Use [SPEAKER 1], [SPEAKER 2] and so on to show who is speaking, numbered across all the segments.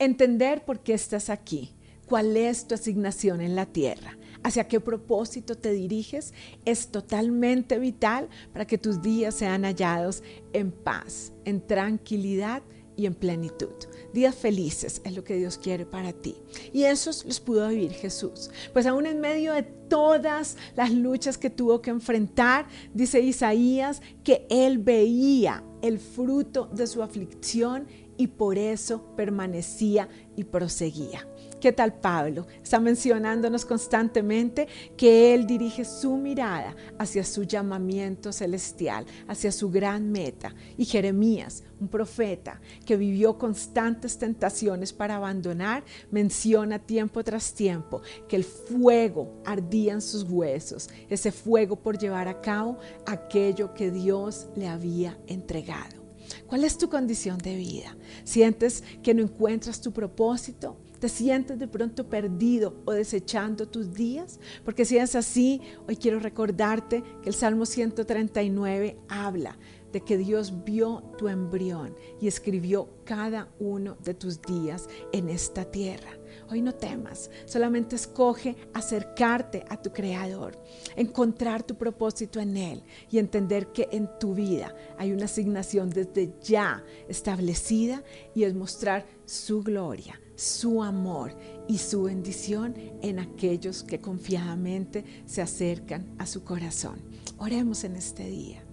[SPEAKER 1] Entender por qué estás aquí, cuál es tu asignación en la tierra, hacia qué propósito te diriges, es totalmente vital para que tus días sean hallados en paz, en tranquilidad y en plenitud. Días felices es lo que Dios quiere para ti. Y esos los pudo vivir Jesús. Pues aún en medio de todas las luchas que tuvo que enfrentar, dice Isaías que él veía el fruto de su aflicción y por eso permanecía y proseguía. ¿Qué tal Pablo? Está mencionándonos constantemente que él dirige su mirada hacia su llamamiento celestial, hacia su gran meta. Y Jeremías, un profeta que vivió constantes tentaciones para abandonar, menciona tiempo tras tiempo que el fuego ardía en sus huesos, ese fuego por llevar a cabo aquello que Dios le había entregado. ¿Cuál es tu condición de vida? ¿Sientes que no encuentras tu propósito? ¿Te sientes de pronto perdido o desechando tus días? Porque si es así, hoy quiero recordarte que el Salmo 139 habla de que Dios vio tu embrión y escribió cada uno de tus días en esta tierra. Hoy no temas, solamente escoge acercarte a tu Creador, encontrar tu propósito en Él y entender que en tu vida hay una asignación desde ya establecida y es mostrar su gloria, su amor y su bendición en aquellos que confiadamente se acercan a su corazón. Oremos en este día.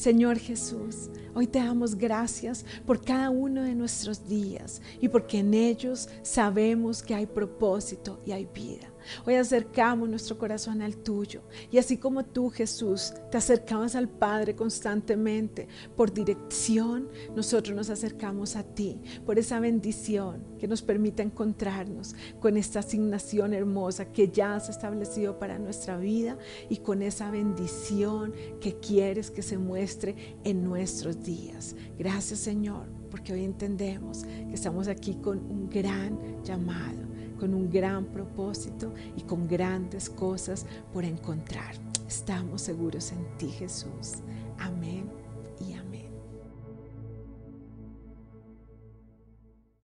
[SPEAKER 1] Señor Jesús, hoy te damos gracias por cada uno de nuestros días y porque en ellos sabemos que hay propósito y hay vida. Hoy acercamos nuestro corazón al tuyo y así como tú Jesús te acercabas al Padre constantemente por dirección, nosotros nos acercamos a ti por esa bendición que nos permite encontrarnos con esta asignación hermosa que ya has establecido para nuestra vida y con esa bendición que quieres que se muestre en nuestros días. Gracias Señor, porque hoy entendemos que estamos aquí con un gran llamado con un gran propósito y con grandes cosas por encontrar. Estamos seguros en ti, Jesús. Amén